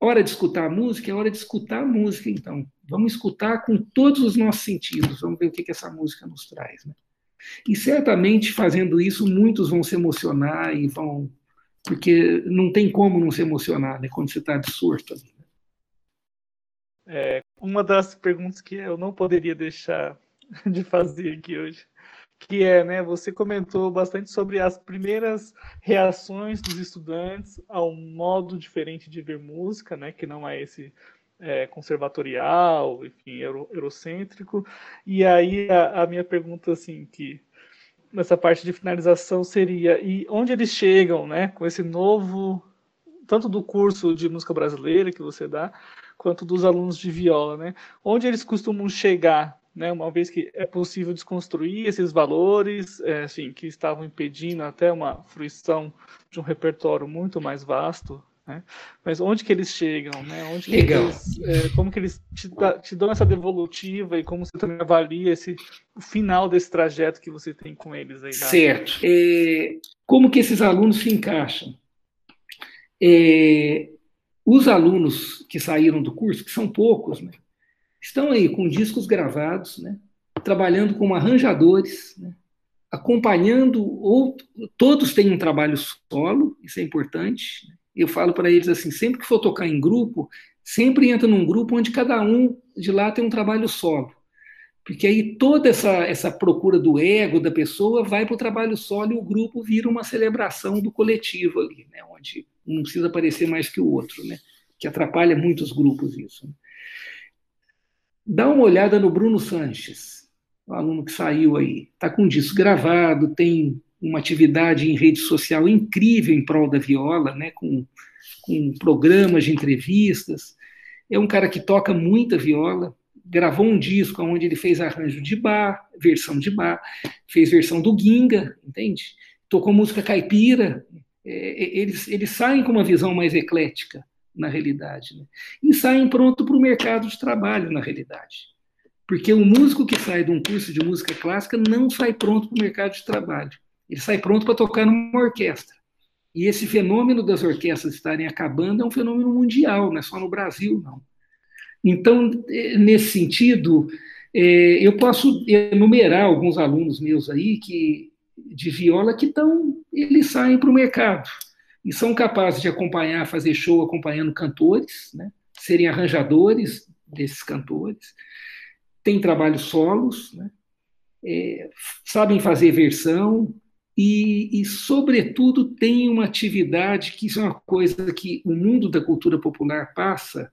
Hora de escutar a música é hora de escutar a música, então. Vamos escutar com todos os nossos sentidos, vamos ver o que, que essa música nos traz. Né? E certamente, fazendo isso, muitos vão se emocionar e vão. Porque não tem como não se emocionar né, quando você está de surto. Né? é, uma das perguntas que eu não poderia deixar de fazer aqui hoje, que é, né, você comentou bastante sobre as primeiras reações dos estudantes a um modo diferente de ver música, né, que não é esse é, conservatorial, enfim, euro, eurocêntrico. E aí a, a, minha pergunta, assim, que nessa parte de finalização seria, e onde eles chegam, né, com esse novo, tanto do curso de música brasileira que você dá, quanto dos alunos de viola, né? Onde eles costumam chegar né, uma vez que é possível desconstruir esses valores, é, assim, que estavam impedindo até uma fruição de um repertório muito mais vasto, né? Mas onde que eles chegam, né? Onde eles, é, como que eles te, te, dão essa devolutiva e como você também avalia esse o final desse trajeto que você tem com eles aí? Certo. É, como que esses alunos se encaixam? É, os alunos que saíram do curso, que são poucos, né? estão aí com discos gravados, né, trabalhando como arranjadores, né, acompanhando, ou todos têm um trabalho solo, isso é importante. Eu falo para eles assim, sempre que for tocar em grupo, sempre entra num grupo onde cada um de lá tem um trabalho solo. Porque aí toda essa, essa procura do ego da pessoa vai para o trabalho solo e o grupo vira uma celebração do coletivo ali, né? onde um precisa parecer mais que o outro, né? que atrapalha muitos grupos isso. Né? Dá uma olhada no Bruno Sanches, o aluno que saiu aí. Está com disco gravado, tem uma atividade em rede social incrível em prol da viola, né, com, com programas de entrevistas. É um cara que toca muita viola, gravou um disco onde ele fez arranjo de bar, versão de bar, fez versão do Ginga, entende? Tocou música caipira. É, é eles, eles saem com uma visão mais eclética na realidade. Né? E saem pronto para o mercado de trabalho, na realidade. Porque o músico que sai de um curso de música clássica não sai pronto para o mercado de trabalho. Ele sai pronto para tocar numa orquestra. E esse fenômeno das orquestras estarem acabando é um fenômeno mundial, não é só no Brasil, não. Então, é, nesse sentido, é, eu posso enumerar alguns alunos meus aí que de viola que estão, eles saem para o mercado e são capazes de acompanhar, fazer show acompanhando cantores, né? serem arranjadores desses cantores, têm trabalhos solos, né? é, sabem fazer versão e, e, sobretudo, têm uma atividade que isso é uma coisa que o mundo da cultura popular passa,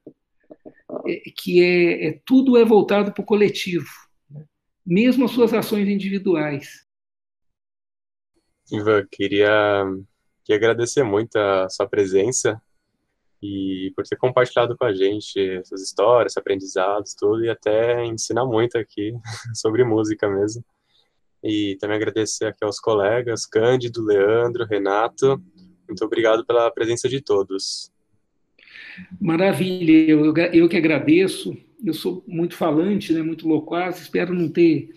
é, que é, é, tudo é voltado para o coletivo, né? mesmo as suas ações individuais. Ivan, queria Queria agradecer muito a sua presença e por ter compartilhado com a gente essas histórias, aprendizados, tudo, e até ensinar muito aqui sobre música mesmo. E também agradecer aqui aos colegas, Cândido, Leandro, Renato. Muito obrigado pela presença de todos. Maravilha, eu, eu que agradeço. Eu sou muito falante, né, muito loquaz, espero não ter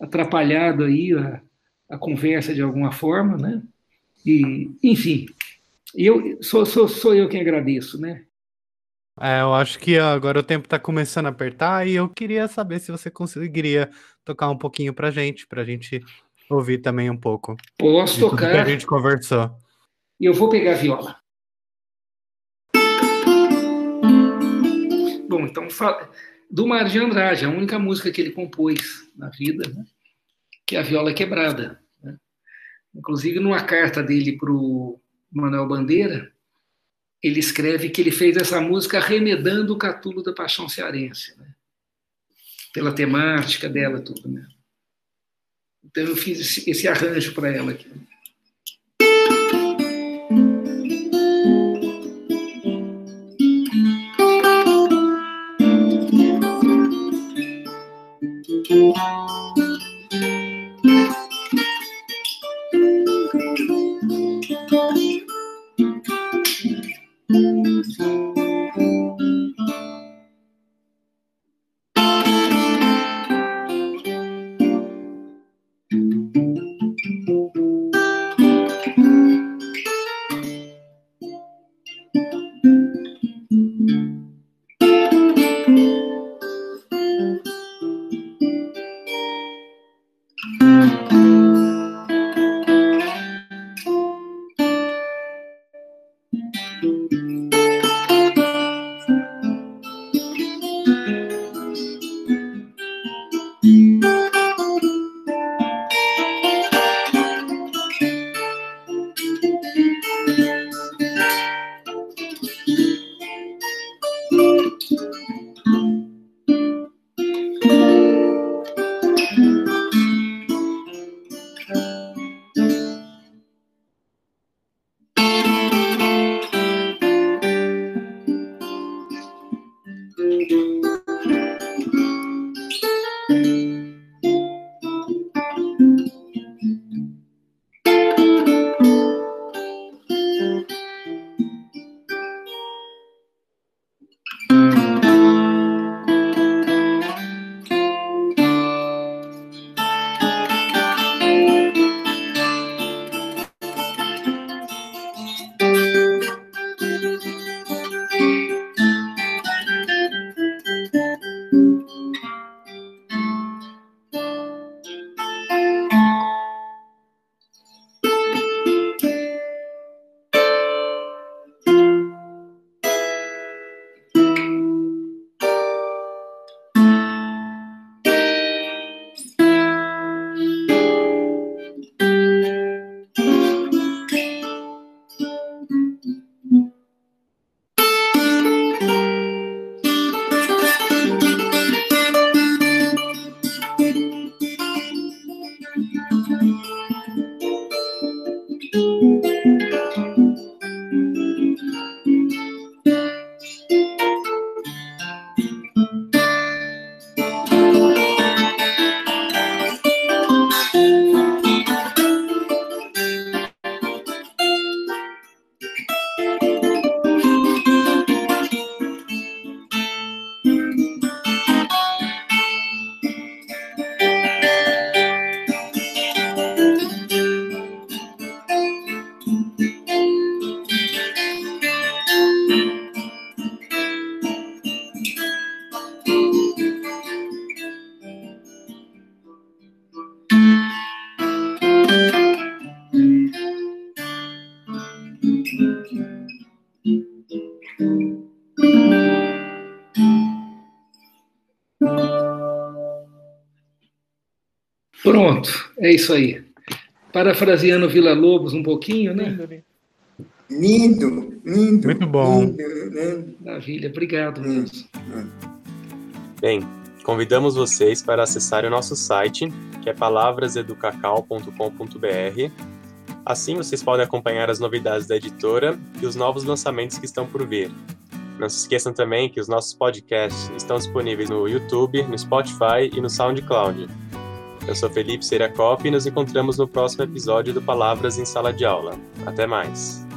atrapalhado aí a, a conversa de alguma forma, né? E, enfim, eu sou, sou, sou eu quem agradeço, né? É, eu acho que agora o tempo está começando a apertar e eu queria saber se você conseguiria tocar um pouquinho pra gente, pra gente ouvir também um pouco. Posso tocar. Que a gente conversou. E eu vou pegar a viola. Bom, então, do Mar de Andrade, a única música que ele compôs na vida, né? que é a Viola Quebrada. Inclusive, numa carta dele para o Manuel Bandeira, ele escreve que ele fez essa música remedando o catulo da paixão cearense, né? pela temática dela, tudo. Né? Então, eu fiz esse, esse arranjo para ela aqui. É isso aí. Parafraseando Vila Lobos um pouquinho, né? Lindo, lindo. Muito bom. Lindo, né? Maravilha, obrigado Hum. mesmo. Bem, convidamos vocês para acessarem o nosso site, que é palavraseducacau.com.br. Assim vocês podem acompanhar as novidades da editora e os novos lançamentos que estão por vir. Não se esqueçam também que os nossos podcasts estão disponíveis no YouTube, no Spotify e no SoundCloud. Eu sou Felipe Seracop e nos encontramos no próximo episódio do Palavras em Sala de Aula. Até mais!